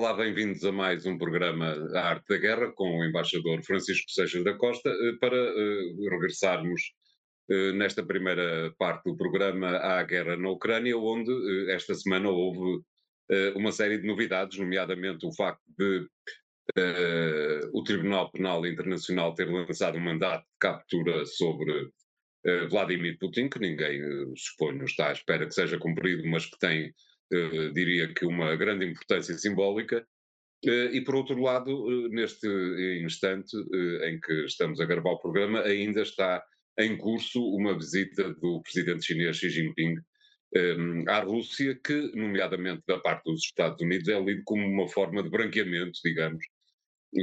Olá, bem-vindos a mais um programa A Arte da Guerra com o embaixador Francisco Seixas da Costa eh, para uh, regressarmos uh, nesta primeira parte do programa à guerra na Ucrânia, onde uh, esta semana houve uma série de novidades, nomeadamente o facto de o Tribunal Penal Internacional ter lançado um mandato de captura sobre Vladimir Putin, que ninguém suponho está à espera que seja cumprido, mas que tem diria que uma grande importância simbólica, eh, e por outro lado, eh, neste instante em que estamos a gravar o programa, ainda está em curso uma visita do presidente chinês Xi Jinping à Rússia, que, nomeadamente da parte dos Estados Unidos, é lido como uma forma de branqueamento, digamos,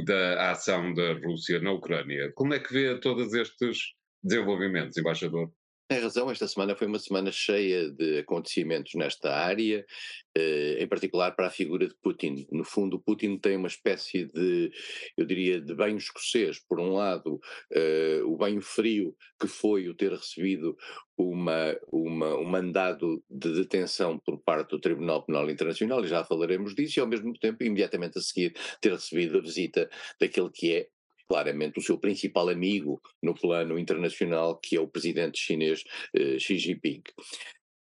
da ação da Rússia na Ucrânia. Como é que vê todos estes desenvolvimentos, embaixador? Tem razão, esta semana foi uma semana cheia de acontecimentos nesta área, eh, em particular para a figura de Putin. No fundo, Putin tem uma espécie de, eu diria, de banho escocês. Por um lado, eh, o banho frio que foi o ter recebido uma, uma, um mandado de detenção por parte do Tribunal Penal Internacional, e já falaremos disso, e ao mesmo tempo, imediatamente a seguir, ter recebido a visita daquele que é claramente o seu principal amigo no plano internacional, que é o presidente chinês uh, Xi Jinping.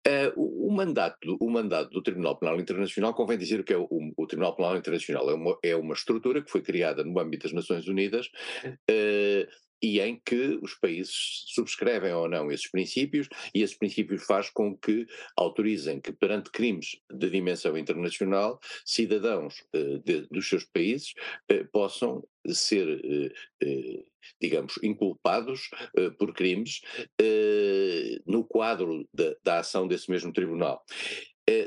Uh, o, o, mandato, o mandato do Tribunal Penal Internacional, convém dizer que é o, o, Tribunal Penal Internacional é uma, é uma estrutura que foi criada no âmbito das Nações Unidas uh, e em que os países subscrevem ou não esses princípios, e esses princípios faz com que autorizem que perante crimes de dimensão internacional, cidadãos uh, de, dos seus países uh, possam ser, uh, digamos, inculpados por crimes no quadro da ação desse mesmo tribunal.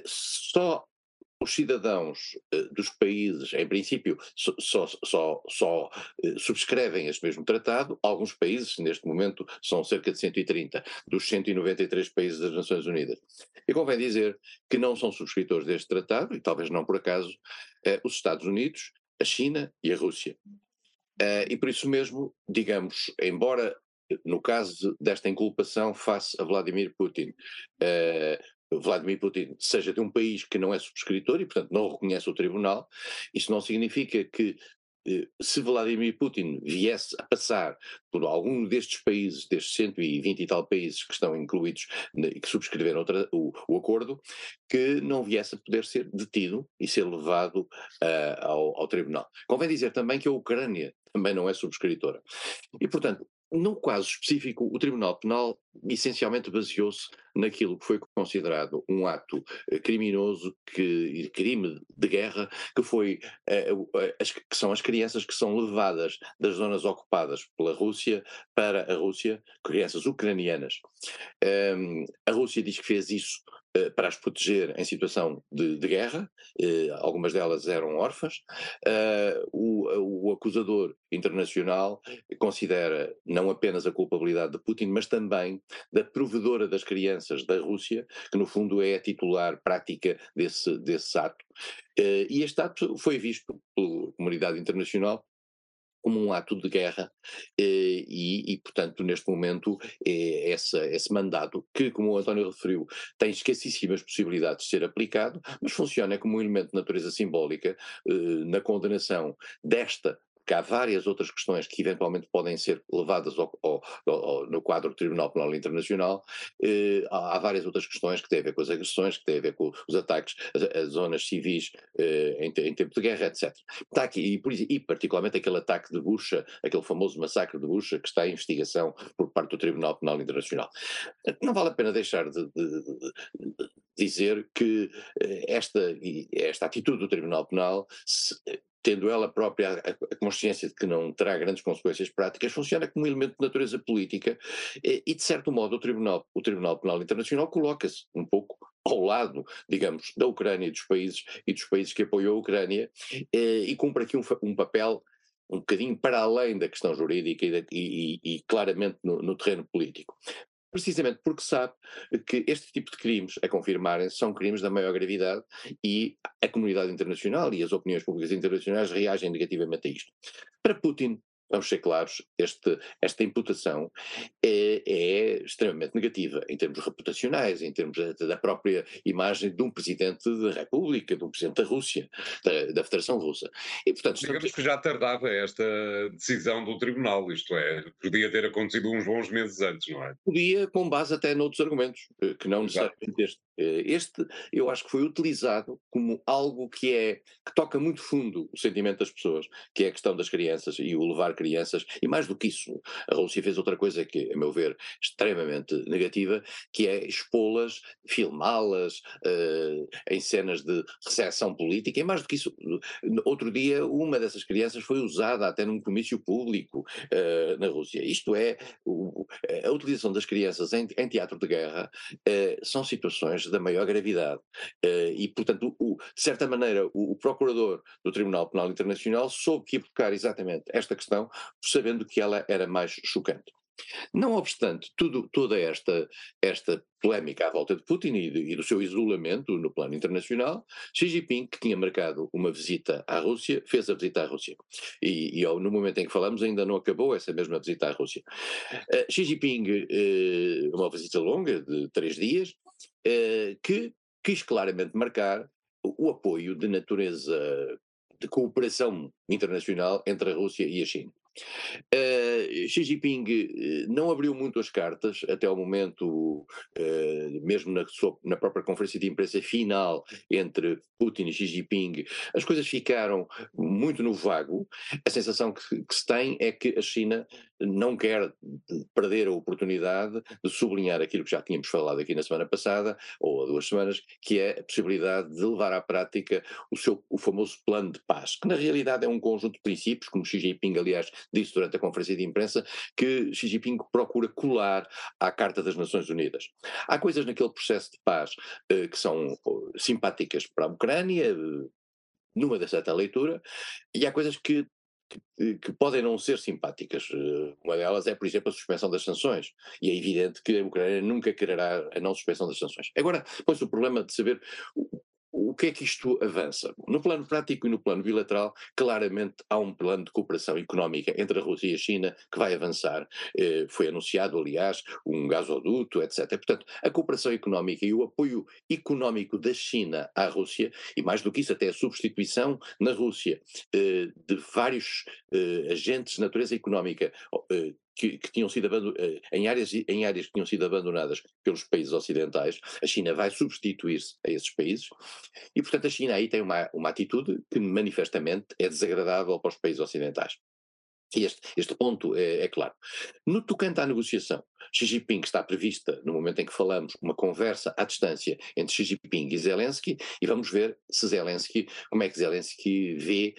só os cidadãos uh, dos países, em princípio, só, só, só, uh, subscrevem este mesmo tratado. Alguns países, neste momento, são cerca de 130 dos 193 países das Nações Unidas. E convém dizer que não são subscritores deste tratado, e talvez não por acaso, uh, os Estados Unidos, a China e a Rússia. e por isso mesmo, digamos, embora no caso desta inculpação face a Vladimir Putin, Vladimir Putin seja de um país que não é subscritor e, portanto, não reconhece o tribunal, isso não significa que eh, se Vladimir Putin viesse a passar por algum destes países, destes 120 e tal países que estão incluídos e que subscreveram o, o, acordo, que não viesse a poder ser detido e ser levado uh, ao, ao, tribunal. Convém dizer também que a Ucrânia também não é subscritora. E, portanto, no caso específico, o Tribunal Penal essencialmente baseou-se naquilo que foi considerado um ato eh, criminoso, que, crime de guerra, que foi uh, as, que são as crianças que são levadas das zonas ocupadas pela Rússia para a Rússia, crianças ucranianas. Ehm, a Rússia diz que fez isso para as proteger em situação de, de guerra, uh, algumas delas eram órfãs. O, o acusador internacional considera não apenas a culpabilidade de Putin, mas também da provedora das crianças da Rússia, que no fundo é a titular prática desse, desse ato. E este ato foi visto pela comunidade internacional como um ato de guerra eh, e, e, portanto, neste momento, é essa, esse mandato, que, como o António referiu, tem escassíssimas possibilidades de ser aplicado, mas funciona como um elemento de natureza simbólica eh, na condenação desta que há várias outras questões que eventualmente podem ser levadas ao, ao, ao, no quadro do Tribunal Penal Internacional, eh, há, várias outras questões que têm a ver com as agressões, que têm a ver com os ataques às zonas civis eh, em, em, tempo de guerra, etc. Está aqui, e, por, e, particularmente aquele ataque de Bucha, aquele famoso massacre de Bucha, que está em investigação por parte do Tribunal Penal Internacional. Não vale a pena deixar de, de, de dizer que eh, esta, esta atitude do Tribunal Penal se, tendo ela própria a, consciência de que não terá grandes consequências práticas, funciona como um elemento de natureza política e, de certo modo, o Tribunal, o Tribunal Penal Internacional coloca-se um pouco ao lado, digamos, da Ucrânia e dos países, e dos países que apoiam a Ucrânia e, cumpre aqui um, um papel um bocadinho para além da questão jurídica e, e, e claramente no, no, terreno político precisamente porque sabe que este tipo de crimes, a confirmarem, são crimes da maior gravidade e a comunidade internacional e as opiniões públicas internacionais reagem negativamente a isto. Para Putin, vamos ser claros, este, esta imputação é, é, extremamente negativa em termos reputacionais, em termos da própria imagem de um presidente da República, de um presidente da Rússia, da, da Federação Russa. E, portanto, Digamos que já tardava esta decisão do Tribunal, isto é, podia ter acontecido uns bons meses antes, não é? Podia, com base até noutros argumentos, eh, que não necessariamente este. Eh, este, eu acho que foi utilizado como algo que é que toca muito fundo o sentimento das pessoas, que é a questão das crianças e o levar crianças, e mais do que isso, a Rússia fez outra coisa que, a meu ver, extremamente negativa, que é expô-las, filmá-las uh, em cenas de recepção política, e mais do que isso, outro dia uma dessas crianças foi usada até num comício público uh, na Rússia. Isto é, o, a utilização das crianças em, em teatro de guerra uh, são situações da maior gravidade. E, portanto, o, de certa maneira, o, o, procurador do Tribunal Penal Internacional soube que evocar exatamente esta questão, sabendo que ela era mais chocante. Não obstante tudo, toda esta, esta polémica à volta de Putin e, de, e, do seu isolamento no plano internacional, Xi Jinping, que tinha marcado uma visita à Rússia, fez a visita à Rússia. E, e no momento em que falamos ainda não acabou essa mesma visita à Rússia. Uh, Xi Jinping, uh, uma visita longa de três dias, uh, que quis claramente marcar o apoio de natureza de cooperação internacional entre a Rússia e a China. Uh, Xi Jinping eh, não abriu muito as cartas até ao momento, uh, mesmo na, na, própria conferência de imprensa final entre Putin e Xi Jinping, as coisas ficaram muito no vago. A sensação que, que se tem é que a China não quer perder a oportunidade de sublinhar aquilo que já tínhamos falado aqui na semana passada, ou há duas semanas, que é a possibilidade de levar à prática o seu o famoso plano de paz, que na realidade é um conjunto de princípios, como Xi Jinping, aliás, disse durante a conferência de imprensa, que Xi Jinping procura colar à Carta das Nações Unidas. Há coisas naquele processo de paz eh, que são eh, simpáticas para a Ucrânia, eh, numa certa leitura, e há coisas que que, que, podem não ser simpáticas. Uma delas é, por exemplo, a suspensão das sanções. E é evidente que a Ucrânia nunca quererá a não suspensão das sanções. Agora, pois o problema de saber o que é que isto avança? No plano prático e no plano bilateral, claramente há um plano de cooperação económica entre a Rússia e a China que vai avançar. Eh, foi anunciado, aliás, um gasoduto, etc. Portanto, a cooperação económica e o apoio económico da China à Rússia, e mais do que isso, até a substituição na Rússia eh, de vários eh, agentes de natureza económica que, que, tinham sido eh, em áreas, em áreas que tinham sido abandonadas pelos países ocidentais, a China vai substituir-se a esses países, e portanto a China aí tem uma, uma atitude que manifestamente é desagradável para os países ocidentais. Este, este ponto é, é, claro. No tocante à negociação, Xi Jinping está prevista, no momento em que falamos, uma conversa à distância entre Xi Jinping e Zelensky, e vamos ver se Zelensky, como é que Zelensky vê,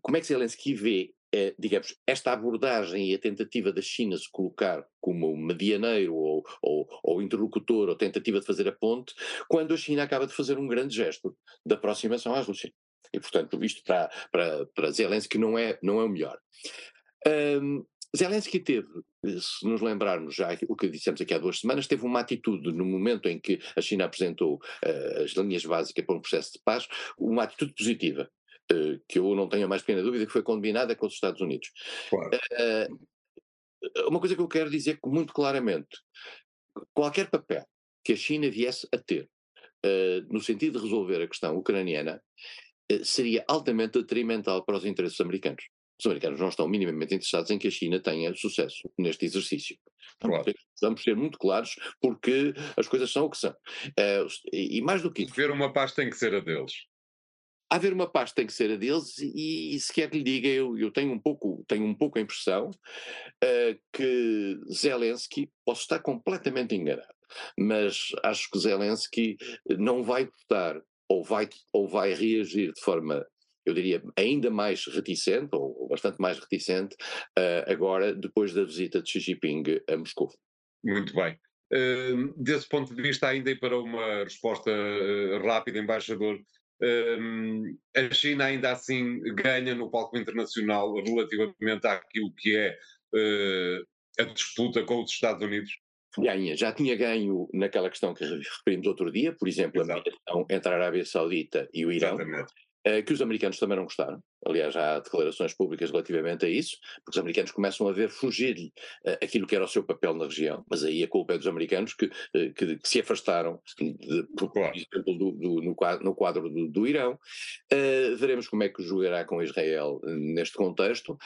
como é que Zelensky vê é, digamos, esta abordagem e a tentativa da China se colocar como medianeiro ou, ou, ou, interlocutor ou tentativa de fazer a ponte, quando a China acaba de fazer um grande gesto de aproximação à Rússia. E, portanto, isto para, para, para Zelensky não é, não é o melhor. Um, Zelensky teve, se nos lembrarmos já o que dissemos aqui há duas semanas, teve uma atitude no momento em que a China apresentou uh, as linhas básicas para um processo de paz, uma atitude positiva. Eh, que eu não tenho a mais pequena dúvida que foi combinada com os Estados Unidos. Claro. Uh, uma coisa que eu quero dizer muito claramente: qualquer papel que a China viesse a ter no sentido de resolver a questão ucraniana seria altamente detrimental para os interesses americanos. Os americanos não estão minimamente interessados em que a China tenha sucesso neste exercício. Claro. Vamos ser muito claros, porque as coisas são o que são. E, mais do que isso. Ver uma paz tem que ser a deles haver uma paz tem que ser a deles e, e se quer que lhe diga, eu, eu tenho, um pouco, tenho um pouco a impressão uh, que Zelensky, posso estar completamente enganado, mas acho que Zelensky não vai votar ou vai, ou vai reagir de forma eu diria, ainda mais reticente, ou, bastante mais reticente, uh, agora, depois da visita de Xi Jinping a Moscou. Muito bem. Uh, desse ponto de vista, ainda para uma resposta uh, rápida, embaixador, a China ainda assim ganha no palco internacional relativamente àquilo que é uh, a disputa com os Estados Unidos? Ganha, já tinha ganho naquela questão que referimos outro dia, por exemplo, Exato. a mediação entre a Arábia Saudita e o Irão. Exatamente. Uh, que os americanos também não gostaram. Aliás, há declarações públicas relativamente a isso, porque os americanos começam a ver fugir-lhe uh, aquilo que era o seu papel na região. Mas aí a culpa é dos americanos que, uh, que, que se afastaram, de, por, por, exemplo, do, do, no quadro, no quadro do, do Irão. veremos como é que jogará com Israel neste contexto.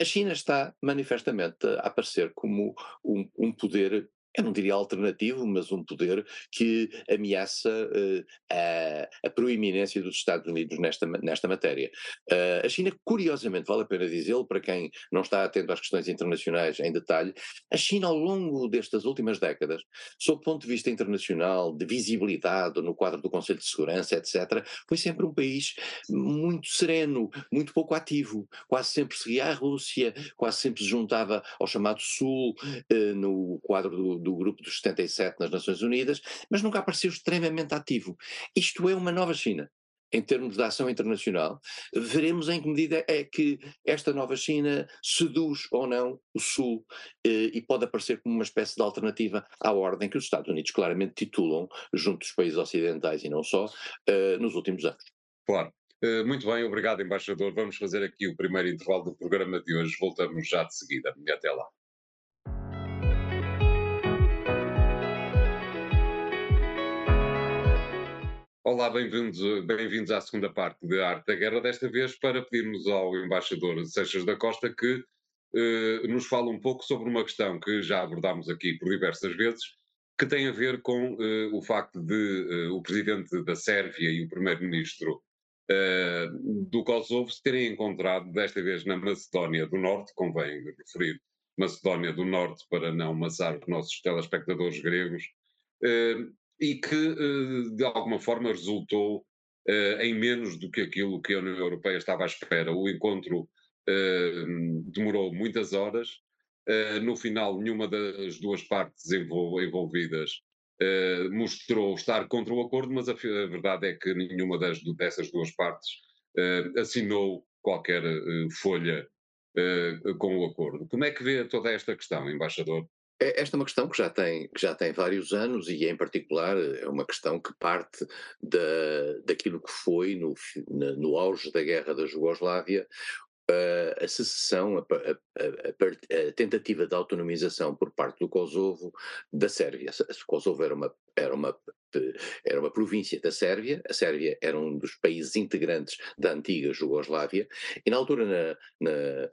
a China está manifestamente a aparecer como um, um poder eu não diria alternativo, mas um poder que ameaça uh, a, a, proeminência dos Estados Unidos nesta, nesta matéria. Uh, a China, curiosamente, vale a pena dizê-lo, para quem não está atento às questões internacionais em detalhe, a China, ao longo destas últimas décadas, sob o ponto de vista internacional, de visibilidade, no quadro do Conselho de Segurança, etc., foi sempre um país muito sereno, muito pouco ativo, quase sempre seguia a Rússia, quase sempre se juntava ao chamado Sul, uh, no quadro do do grupo dos 77 nas Nações Unidas, mas nunca apareceu extremamente ativo. Isto é uma nova China em termos de ação internacional, veremos em que medida é que esta nova China seduz ou não o Sul eh, e pode aparecer como uma espécie de alternativa à ordem que os Estados Unidos claramente titulam, junto dos países ocidentais e não só, eh, nos últimos anos. Claro. Uh, muito bem, obrigado, embaixador. Vamos fazer aqui o primeiro intervalo do programa de hoje. Voltamos já de seguida. Até lá. Olá, bem-vindos bem à segunda parte de Arte da Guerra, desta vez para pedirmos ao embaixador Seixas da Costa que eh, nos fale um pouco sobre uma questão que já abordámos aqui por diversas vezes, que tem a ver com eh, o facto de eh, o presidente da Sérvia e o primeiro-ministro eh, do Kosovo se terem encontrado, desta vez na Macedónia do Norte, convém referir Macedónia do Norte para não amassar os nossos telespectadores gregos, eh, e que, eh, de alguma forma, resultou eh, em menos do que aquilo que a União Europeia estava à espera. O encontro eh, demorou muitas horas. No final, nenhuma das duas partes envolvidas mostrou estar contra o acordo, mas a verdade é que nenhuma das, dessas duas partes assinou qualquer folha com o acordo. Como é que vê toda esta questão, embaixador? É, esta é uma questão que já tem, que já tem vários anos e, em particular, é uma questão que parte da, daquilo que foi, no, no auge da guerra da Jugoslávia, a, a secessão, a, a, a, tentativa de autonomização por parte do Kosovo da Sérvia. O Kosovo era uma, era uma era uma província da Sérvia, a Sérvia era um dos países integrantes da antiga Jugoslávia, e na altura, na, na,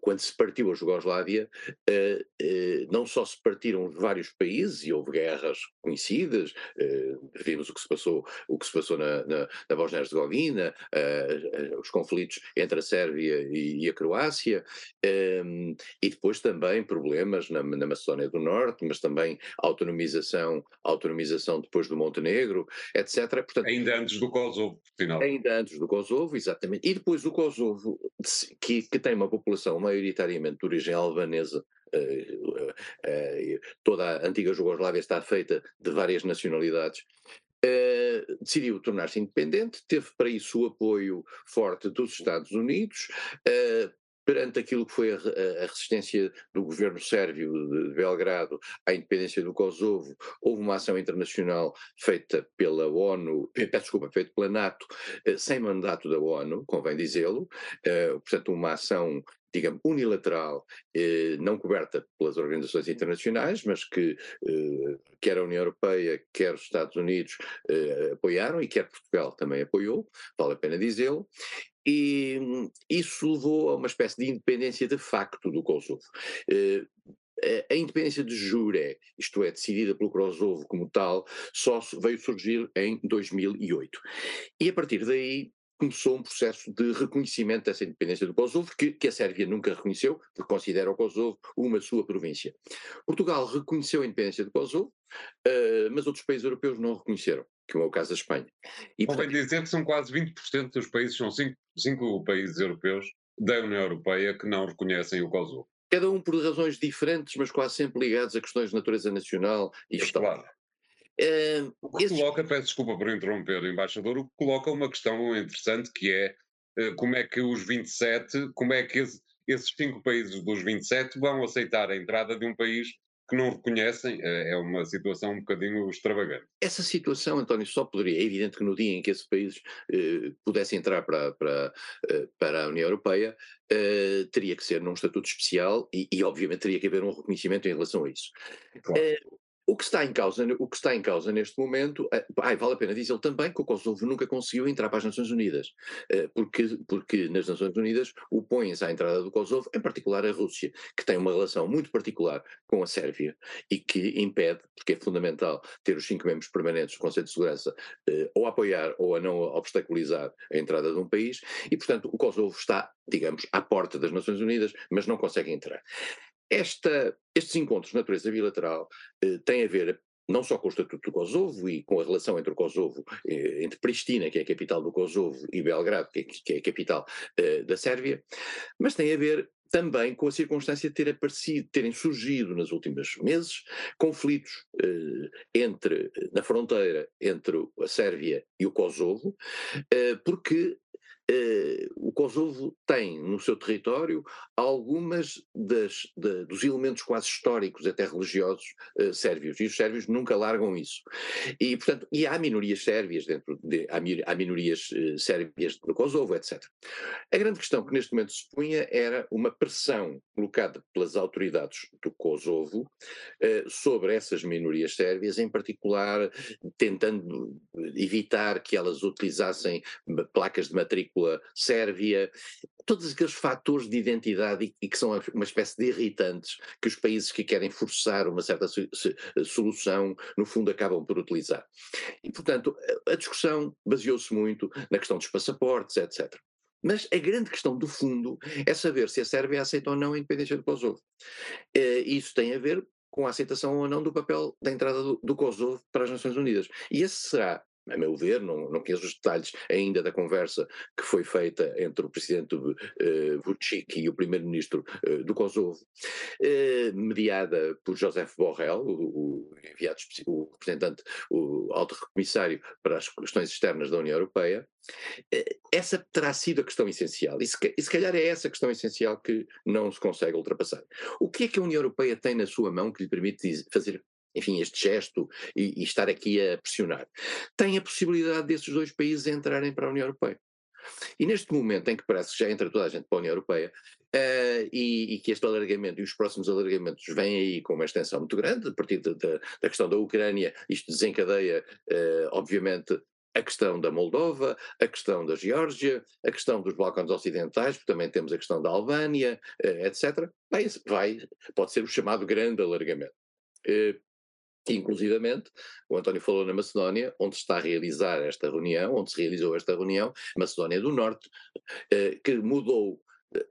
quando se partiu a Jugoslávia, eh, eh, não só se partiram vários países e houve guerras conhecidas, vimos o que se passou, o que se passou na, na, na Bósnia-Herzegovina, os conflitos entre a Sérvia e, a Croácia, ehm, e depois também problemas na, na Macedónia do Norte, mas também autonomização, autonomização depois do Montenegro, etc. Portanto, ainda antes do Kosovo, final. Ainda antes do Kosovo, exatamente. E depois o Kosovo, que, que tem uma população população maioritariamente de origem albanesa, uh, uh, toda a antiga Jugoslávia está feita de várias nacionalidades, Uh, decidiu tornar-se independente, teve para isso o apoio forte dos Estados Unidos, uh, perante aquilo que foi a, a, resistência do governo sérvio de Belgrado à independência do Kosovo, houve uma ação internacional feita pela ONU, desculpa, feita pela NATO, sem mandato da ONU, convém dizê-lo, portanto uma ação digamos, unilateral, eh, não coberta pelas organizações internacionais, mas que eh, quer a União Europeia, quer os Estados Unidos eh, apoiaram e quer Portugal também apoiou, vale a pena dizê-lo. E isso levou a uma espécie de independência de facto do Kosovo. Eh, a independência de jure, isto é, decidida pelo Kosovo como tal, só veio surgir em 2008. E a partir daí começou um processo de reconhecimento dessa independência do Kosovo, que, que, a Sérvia nunca reconheceu, porque considera o Kosovo uma sua província. Portugal reconheceu a independência do Kosovo, uh, mas outros países europeus não reconheceram, que é o caso da Espanha. E, Convém portanto, dizer que são quase 20% dos países, são cinco, cinco países europeus da União Europeia que não reconhecem o Kosovo. Cada um por razões diferentes, mas quase sempre ligados a questões de natureza nacional e é histórica. Claro. Uh, o que esses... coloca, peço desculpa por interromper, embaixador, o que coloca uma questão interessante que é uh, como é que os 27, como é que esse, esses cinco países dos 27 vão aceitar a entrada de um país que não reconhecem, é, é uma situação um bocadinho extravagante. Essa situação, António, só poderia, é evidente que no dia em que esses países eh, pudessem entrar para, para, eh, para a União Europeia, eh, teria que ser num estatuto especial e, e, obviamente, teria que haver um reconhecimento em relação a isso. Claro. Eh, o que está em causa, o que está em causa neste momento, eh, ai, vale a pena dizer também que o Kosovo nunca conseguiu entrar para as Nações Unidas, eh, porque, porque nas Nações Unidas opõem-se à entrada do Kosovo, em particular a Rússia, que tem uma relação muito particular com a Sérvia e que impede, porque é fundamental ter os cinco membros permanentes do Conselho de Segurança eh, ou a apoiar ou a não obstaculizar a entrada de um país, e portanto o Kosovo está, digamos, à porta das Nações Unidas, mas não consegue entrar. Esta, estes encontros de natureza bilateral eh, têm a ver não só com o Estatuto do Kosovo e com a relação entre o Kosovo, eh, entre Pristina, que é a capital do Kosovo, e Belgrado, que é, que é a capital eh, da Sérvia, mas tem a ver também com a circunstância de ter aparecido, terem surgido nos últimos meses conflitos eh, entre, na fronteira entre a Sérvia e o Kosovo, eh, porque Uh, o Kosovo tem no seu território algumas das, de, dos elementos quase históricos, até religiosos, uh, sérvios, e os sérvios nunca largam isso. E, portanto, e há minorias sérvias dentro de, há, minorias uh, sérvias no Kosovo, etc. A grande questão que neste momento se punha era uma pressão colocada pelas autoridades do Kosovo sobre essas minorias sérvias, em particular tentando evitar que elas utilizassem placas de matrícula sérvia, todos aqueles fatores de identidade e, e, que são uma espécie de irritantes que os países que querem forçar uma certa solução, no fundo, acabam por utilizar. E, portanto, a discussão baseou-se muito na questão dos passaportes, etc. Mas a grande questão do fundo é saber se a Sérvia aceita ou não a independência do Kosovo. Eh, isso tem a ver com a aceitação ou não do papel da entrada do, do Kosovo para as Nações Unidas. E esse será a meu ver, não, não conheço os detalhes ainda da conversa que foi feita entre o presidente uh, Vucic e o primeiro-ministro uh, do Kosovo, uh, mediada por José Borrell, o, o enviado, o representante, o alto comissário para as questões externas da União Europeia, essa terá sido a questão essencial. E se, e se calhar é essa a questão essencial que não se consegue ultrapassar. O que é que a União Europeia tem na sua mão que lhe permite fazer enfim, este gesto e, e, estar aqui a pressionar, tem a possibilidade desses dois países entrarem para a União Europeia. E neste momento em que parece que já entra toda a gente para a União Europeia, uh, e, e, que este alargamento e os próximos alargamentos vêm aí com uma extensão muito grande, a partir de, de, da questão da Ucrânia, isto desencadeia, uh, obviamente, a questão da Moldova, a questão da Geórgia, a questão dos Balcãs Ocidentais, porque também temos a questão da Albânia, uh, etc. Vai, vai, pode ser o chamado grande alargamento. Inclusivamente, o António falou na Macedónia, onde se está a realizar esta reunião, onde se realizou esta reunião, Macedónia do Norte, eh, que mudou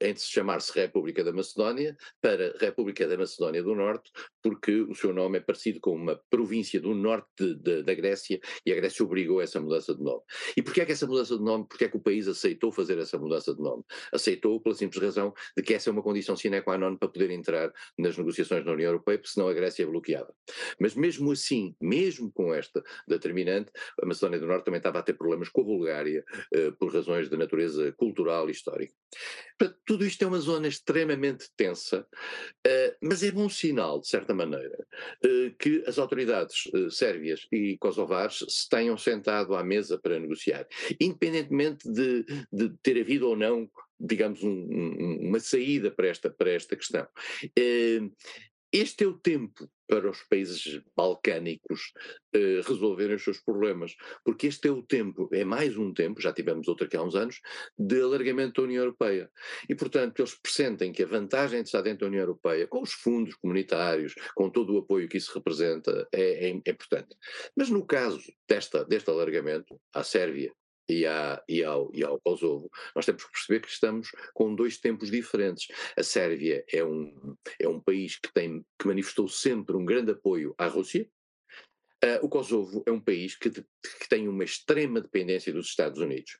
em se chamar-se República da Macedónia para República da Macedónia do Norte, porque o seu nome é parecido com uma província do norte de, de, da Grécia e a Grécia obrigou essa mudança de nome. E porquê é que essa mudança de nome, porquê é que o país aceitou fazer essa mudança de nome? Aceitou pela simples razão de que essa é uma condição sine qua non para poder entrar nas negociações na União Europeia, porque senão a Grécia é bloqueada. Mas mesmo assim, mesmo com esta determinante, a Macedónia do Norte também estava a ter problemas com a Bulgária, eh, por razões de natureza cultural e histórica. Portanto, tudo isto é uma zona extremamente tensa, uh, mas é bom sinal, de certa maneira, uh, que as autoridades uh, sérvias e kosovares se tenham sentado à mesa para negociar, independentemente de, de ter havido ou não digamos, um, um, uma saída para esta, para esta questão. Este é o tempo para os países balcânicos eh, resolverem os seus problemas, porque este é o tempo, é mais um tempo, já tivemos outro aqui há uns anos, de alargamento da União Europeia. E, portanto, eles pressentem que a vantagem de estar dentro da União Europeia, com os fundos comunitários, com todo o apoio que isso representa, é, é, é importante. Mas no caso desta, deste alargamento, à Sérvia e, à, e, ao, e ao Kosovo, nós temos que perceber que estamos com dois tempos diferentes. A Sérvia é um, é um país que, tem, que manifestou sempre um grande apoio à Rússia. Uh, o Kosovo é um país que, que tem uma extrema dependência dos Estados Unidos.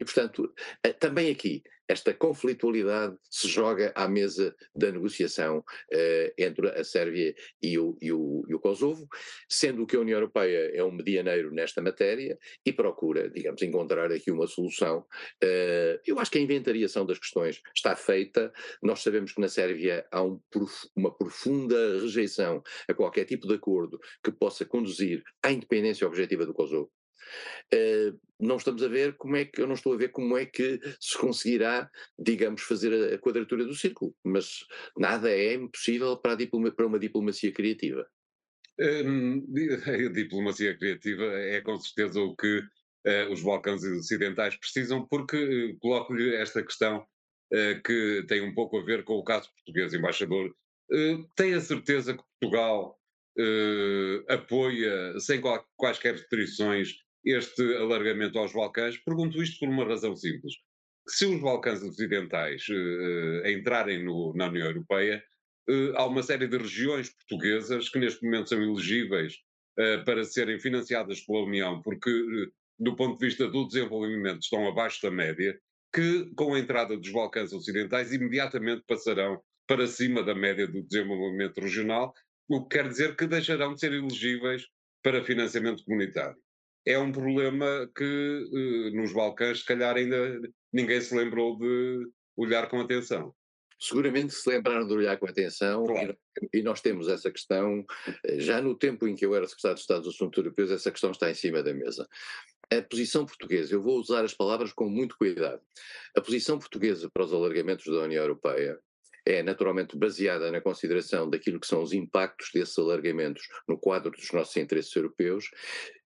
E, portanto, eh, também aqui, esta conflitualidade se joga à mesa da negociação eh, entre a Sérvia e o, e, o, e o, Kosovo, sendo que a União Europeia é um medianeiro nesta matéria e procura, digamos, encontrar aqui uma solução. Eh, eu acho que a inventariação das questões está feita. Nós sabemos que na Sérvia há um, uma profunda rejeição a qualquer tipo de acordo que possa conduzir à independência objetiva do Kosovo. Uh, não estamos a ver como é que, eu não estou a ver como é que se conseguirá, digamos, fazer a, a quadratura do círculo, mas nada é impossível para, diploma, para uma diplomacia criativa. Hum, a diplomacia criativa é com certeza o que uh, os Balcãs Ocidentais precisam, porque uh, coloco-lhe esta questão que tem um pouco a ver com o caso português, embaixador. Tem a certeza que Portugal apoia, sem quaisquer restrições, este alargamento aos Balcãs, pergunto isto por uma razão simples. Se os Balcãs Ocidentais uh, entrarem no, na União Europeia, uh, há uma série de regiões portuguesas que neste momento são elegíveis uh, para serem financiadas pela União, porque, do ponto de vista do desenvolvimento, estão abaixo da média, que, com a entrada dos Balcãs Ocidentais, imediatamente passarão para cima da média do desenvolvimento regional, o que quer dizer que deixarão de ser elegíveis para financiamento comunitário é um problema que uh, nos Balcãs, se calhar, ainda ninguém se lembrou de olhar com atenção. Seguramente se lembraram de olhar com atenção claro. e, e, nós temos essa questão, eh, já no tempo em que eu era secretário de Estado dos Assuntos Europeus, essa questão está em cima da mesa. A posição portuguesa, eu vou usar as palavras com muito cuidado, a posição portuguesa para os alargamentos da União Europeia é naturalmente baseada na consideração daquilo que são os impactos desses alargamentos no quadro dos nossos interesses europeus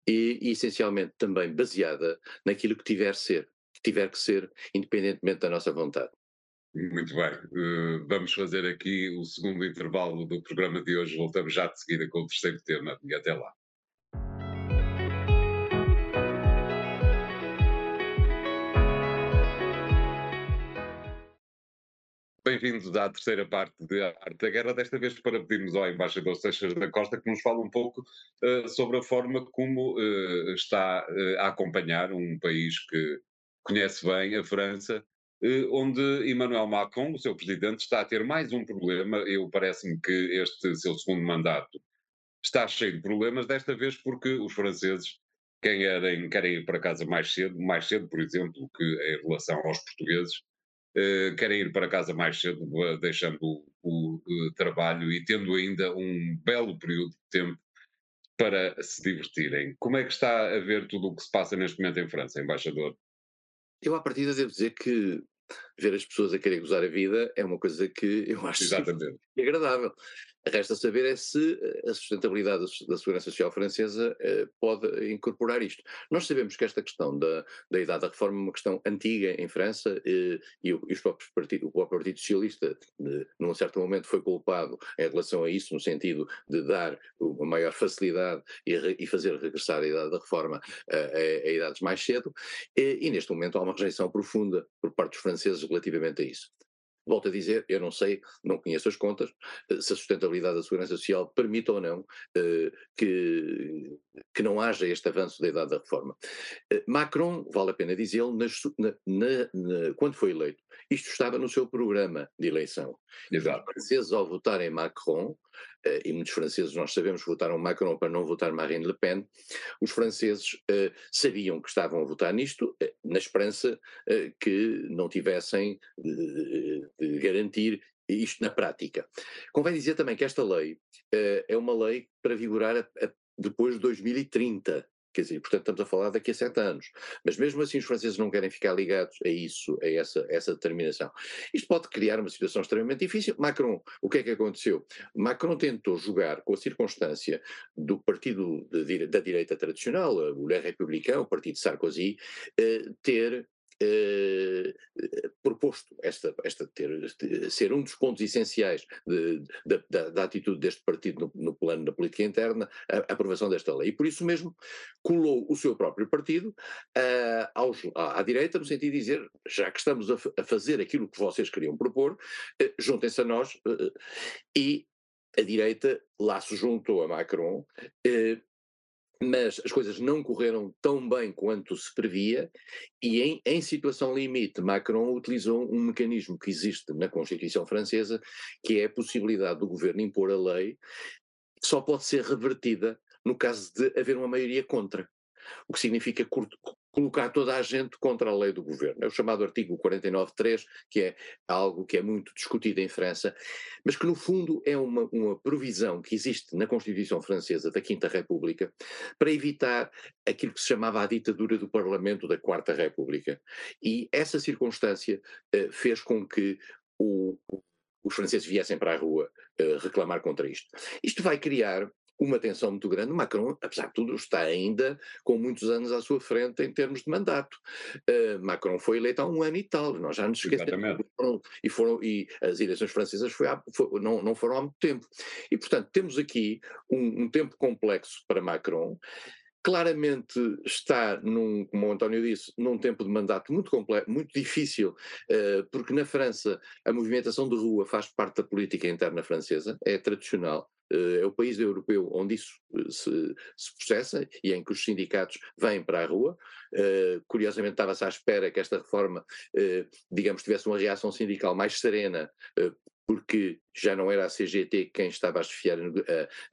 e, e essencialmente também baseada naquilo que tiver, ser, que tiver que ser, independentemente da nossa vontade. Muito bem, uh, vamos fazer aqui o segundo intervalo do programa de hoje. Voltamos já de seguida com o terceiro tema e até lá. Bem-vindos à terceira parte de Arte da Guerra, desta vez para pedirmos ao embaixador Seixas da Costa que nos fale um pouco uh, sobre a forma como uh, está uh, a acompanhar um país que conhece bem, a França, onde Emmanuel Macron, o seu presidente, está a ter mais um problema. Eu parece-me que este seu segundo mandato está cheio de problemas, desta vez porque os franceses querem, querem ir para casa mais cedo, mais cedo, por exemplo, que em relação aos portugueses, uh, querem ir para casa mais cedo, uh, deixando o, o uh, trabalho e tendo ainda um belo período de tempo para se divertirem. Como é que está a ver tudo o que se passa neste momento em França, embaixador? Eu, à partida, devo dizer que ver as pessoas a querer gozar a vida é uma coisa que eu acho Exatamente. agradável. Resta saber é se eh, a sustentabilidade da Segurança Social francesa eh, pode incorporar isto. Nós sabemos que esta questão da, da idade da reforma é uma questão antiga em França eh, e, e os próprios o próprio Partido Socialista, num certo momento, foi culpado em relação a isso, no sentido de dar uma maior facilidade e, e fazer regressar a idade da reforma a, a, a idades mais cedo, e, e neste momento há uma rejeição profunda por parte dos franceses relativamente a isso. Volto a dizer, eu não sei, não conheço as contas, eh, se a sustentabilidade da segurança social permite ou não uh, que, que não haja este avanço da idade da reforma. Uh, Macron, vale a pena dizê-lo, quando foi eleito, isto estava no seu programa de eleição. Exato. Os franceses, ao votarem Macron, e muitos franceses nós sabemos votaram Macron para não votar Marine Le Pen, os franceses uh, sabiam que estavam a votar nisto, uh, na esperança que não tivessem de, de garantir isto na prática. Convém dizer também que esta lei é uma lei para vigorar a, a, depois de 2030. Quer dizer, portanto, estamos a falar daqui a sete anos. Mas mesmo assim, os franceses não querem ficar ligados a isso, a essa, a essa determinação. Isto pode criar uma situação extremamente difícil. Macron, o que é que aconteceu? Macron tentou jogar com a circunstância do partido de, da direita tradicional, o Le Républicain, o partido de Sarkozy, eh, ter eh, proposto esta, esta ter, ser um dos pontos essenciais de, de, da, da, atitude deste partido no, no, plano da política interna, a, a, aprovação desta lei. E por isso mesmo colou o seu próprio partido uh, aos, à, à, direita, no sentido de dizer, já que estamos a, a fazer aquilo que vocês queriam propor, uh, juntem-se a nós, e a direita lá se juntou a Macron, mas as coisas não correram tão bem quanto se previa, e em, em, situação limite, Macron utilizou um mecanismo que existe na Constituição Francesa, que é a possibilidade do governo impor a lei, que só pode ser revertida no caso de haver uma maioria contra o que significa colocar toda a gente contra a lei do governo. É o chamado artigo 49.3, que é algo que é muito discutido em França, mas que no fundo é uma, uma provisão que existe na Constituição Francesa da Quinta República para evitar aquilo que se chamava a ditadura do Parlamento da Quarta República. E essa circunstância eh, fez com que o, os franceses viessem para a rua uh, reclamar contra isto. Isto vai criar uma tensão muito grande. Macron, apesar de tudo, está ainda com muitos anos à sua frente em termos de mandato. Uh, Macron foi eleito há um ano e tal, nós já nos esquecemos. E, foram, e as eleições francesas foi há, foi, não, não foram há muito tempo. E, portanto, temos aqui um, um tempo complexo para Macron claramente está, num, como o António disse, num tempo de mandato muito complexo, muito difícil, uh, porque na França a movimentação de rua faz parte da política interna francesa, é tradicional. Uh, é o país europeu onde isso uh, se, se, processa e em que os sindicatos vêm para a rua. curiosamente, estava-se à espera que esta reforma, digamos, tivesse uma reação sindical mais serena porque já não era a CGT quem estava a chefiar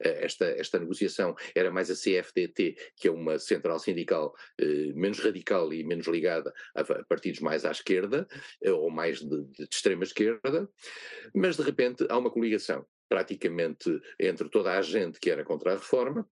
esta, esta negociação, era mais a CFDT, que é uma central sindical eh, menos radical e menos ligada a, a partidos mais à esquerda, eh, ou mais de, de, extrema esquerda, mas de repente há uma coligação praticamente entre toda a gente que era contra a reforma,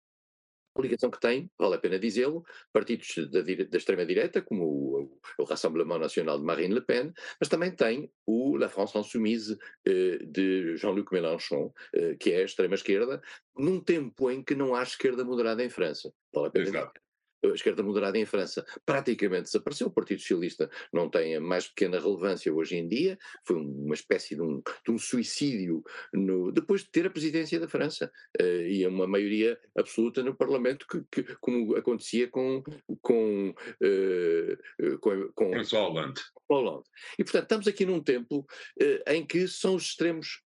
coligação que tem, vale a pena dizê-lo, partidos da, da extrema-direita, como o, o, Rassemblement Nacional de Marine Le Pen, mas também tem o La France Insoumise eh, de Jean-Luc Mélenchon, eh, que é a extrema-esquerda, num tempo em que não há esquerda moderada em França. Vale a pena Exato a esquerda moderada em França praticamente desapareceu. O Partido Socialista não tem a mais pequena relevância hoje em dia. Foi uma espécie de um, de um suicídio no, depois de ter a presidência da França uh, e uma maioria absoluta no Parlamento, que, que como acontecia com com uh, com, com Hollande. Hollande. E portanto estamos aqui num tempo uh, em que são os extremos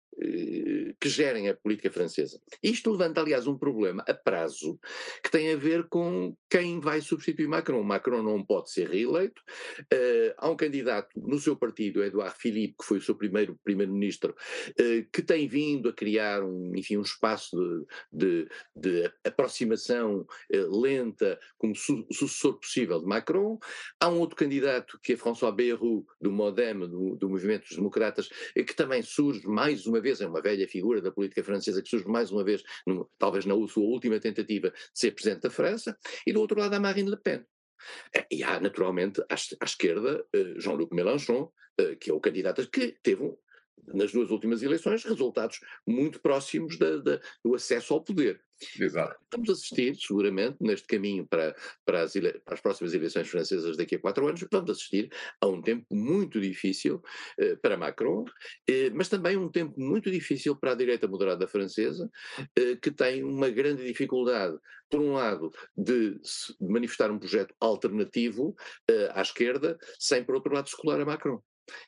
que gerem a política francesa. Isto levanta, aliás, um problema a prazo que tem a ver com quem vai substituir Macron. Macron não pode ser reeleito. Uh, há um candidato no seu partido, Edouard Philippe, que foi o seu primeiro primeiro-ministro, uh, que tem vindo a criar um, enfim, um espaço de, de, de aproximação uh, lenta como su sucessor possível de Macron. Há um outro candidato que é François Bayrou, do MoDem, do, do Movimento dos Democratas, que também surge mais uma vez, é uma velha figura da política francesa que surge mais uma vez, no, talvez na sua última tentativa de ser presidente da França, e do outro lado há Marine Le Pen. É, e há, naturalmente, à, à esquerda, uh, Jean-Luc Mélenchon, uh, que é o candidato que teve, um, nas duas últimas eleições, resultados muito próximos da, da, do acesso ao poder. Exato. Estamos a assistir, seguramente, neste caminho para, para, as, para, as, próximas eleições francesas daqui a quatro anos, vamos assistir a um tempo muito difícil eh, para Macron, eh, mas também um tempo muito difícil para a direita moderada francesa, eh, que tem uma grande dificuldade, por um lado, de, manifestar um projeto alternativo eh, à esquerda, sem, por outro lado, escolar a Macron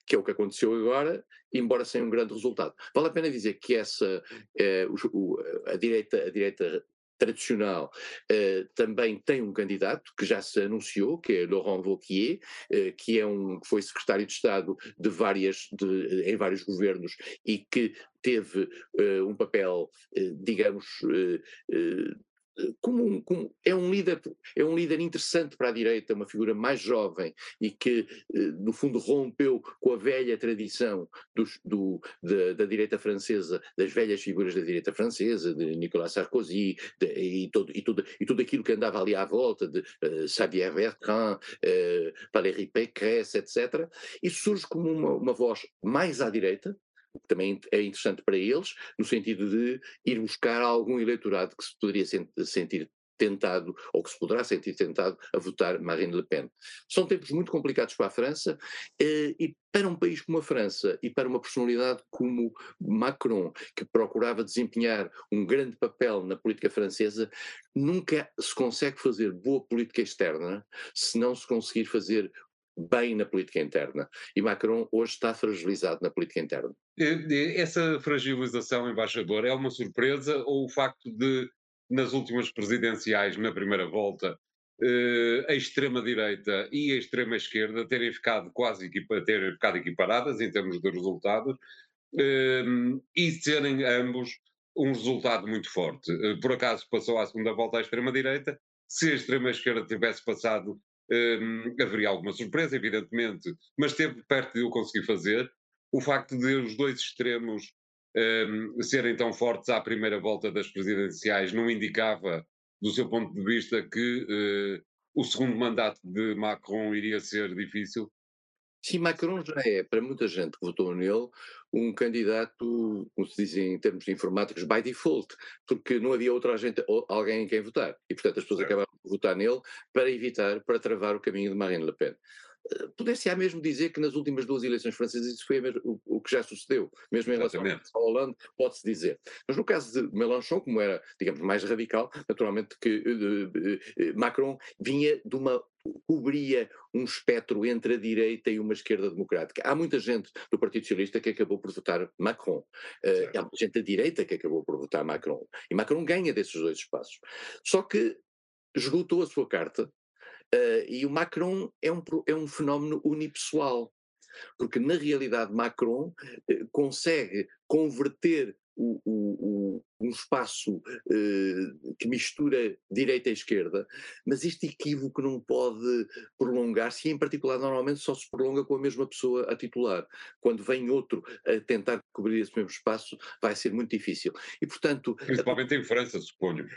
que é o que aconteceu agora, embora sem um grande resultado. Vale a pena dizer que essa, eh, o, a, direita, a direita tradicional eh, também tem um candidato que já se anunciou, que é Laurent Wauquiez, eh, que é um que foi secretário de Estado de várias de, em vários governos e que teve eh, um papel, eh, digamos, eh, como, um, como, é um líder é um líder interessante para a direita, uma figura mais jovem e que eh, no fundo rompeu com a velha tradição dos, do, da, da, direita francesa, das velhas figuras da direita francesa, de Nicolas Sarkozy de, e, todo, e, tudo, e tudo aquilo que andava ali à volta de uh, Xavier Bertrand, uh, Valérie Pécresse, etc. E surge como uma, uma voz mais à direita, que também é interessante para eles, no sentido de ir buscar algum eleitorado que se poderia sentir tentado, ou que se poderá sentir tentado a votar Marine Le Pen. São tempos muito complicados para a França eh, e para um país como a França e para uma personalidade como Macron, que procurava desempenhar um grande papel na política francesa, nunca se consegue fazer boa política externa se não se conseguir fazer bem na política interna. E Macron hoje está fragilizado na política interna. Essa fragilização, embaixador, é uma surpresa ou o facto de nas últimas presidenciais, na primeira volta, uh, a extrema-direita e a extrema-esquerda terem ficado quase terem ficado equiparadas em termos de resultados uh, e serem ambos um resultado muito forte. Por acaso passou à segunda volta a extrema-direita, se a extrema-esquerda tivesse passado, haveria alguma surpresa, evidentemente, mas esteve perto de o conseguir fazer. O facto de os dois extremos serem tão fortes à primeira volta das presidenciais não indicava do seu ponto de vista, que uh, o segundo mandato de Macron iria ser difícil? Sim, Macron já é, para muita gente que votou nele, um candidato, como se diz em termos informáticos, by default, porque não havia outra gente, alguém em quem votar. E, portanto, as pessoas é. acabaram por votar nele para evitar, para travar o caminho de Marine Le Pen. Eh, Poder-se-á mesmo dizer que nas últimas duas eleições francesas isso foi o, o, que já sucedeu, mesmo em relação ao Hollande, pode-se dizer. Mas no caso de Mélenchon, como era, digamos, mais radical, naturalmente que uh, uh, Macron vinha de uma cobria um espectro entre a direita e uma esquerda democrática. Há muita gente do Partido Socialista que acabou por votar Macron. Uh, há muita gente da direita que acabou por votar Macron. E Macron ganha desses dois espaços. Só que esgotou a sua carta Uh, e o Macron é um, é um fenómeno unipessoal, porque na realidade Macron uh, consegue converter um espaço uh, que mistura direita e esquerda, mas este equívoco não pode prolongar-se, e em particular normalmente só se prolonga com a mesma pessoa a titular. Quando vem outro a tentar cobrir esse mesmo espaço, vai ser muito difícil. E portanto... Principalmente a... em França, suponho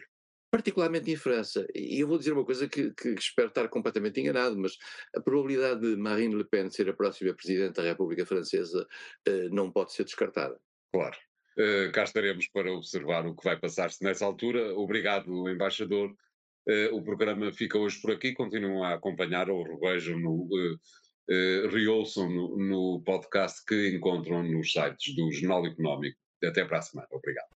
particularmente em França. E eu vou dizer uma coisa que, que, espero estar completamente enganado, mas a probabilidade de Marine Le Pen ser a próxima Presidente da República Francesa uh, não pode ser descartada. Claro. Uh, cá estaremos para observar o que vai passar-se nessa altura. Obrigado, embaixador. Uh, o programa fica hoje por aqui. Continuam a acompanhar ou revejam no. Uh, reouçam no, no podcast que encontram nos sites do Jornal Económico. Até para a semana. Obrigado.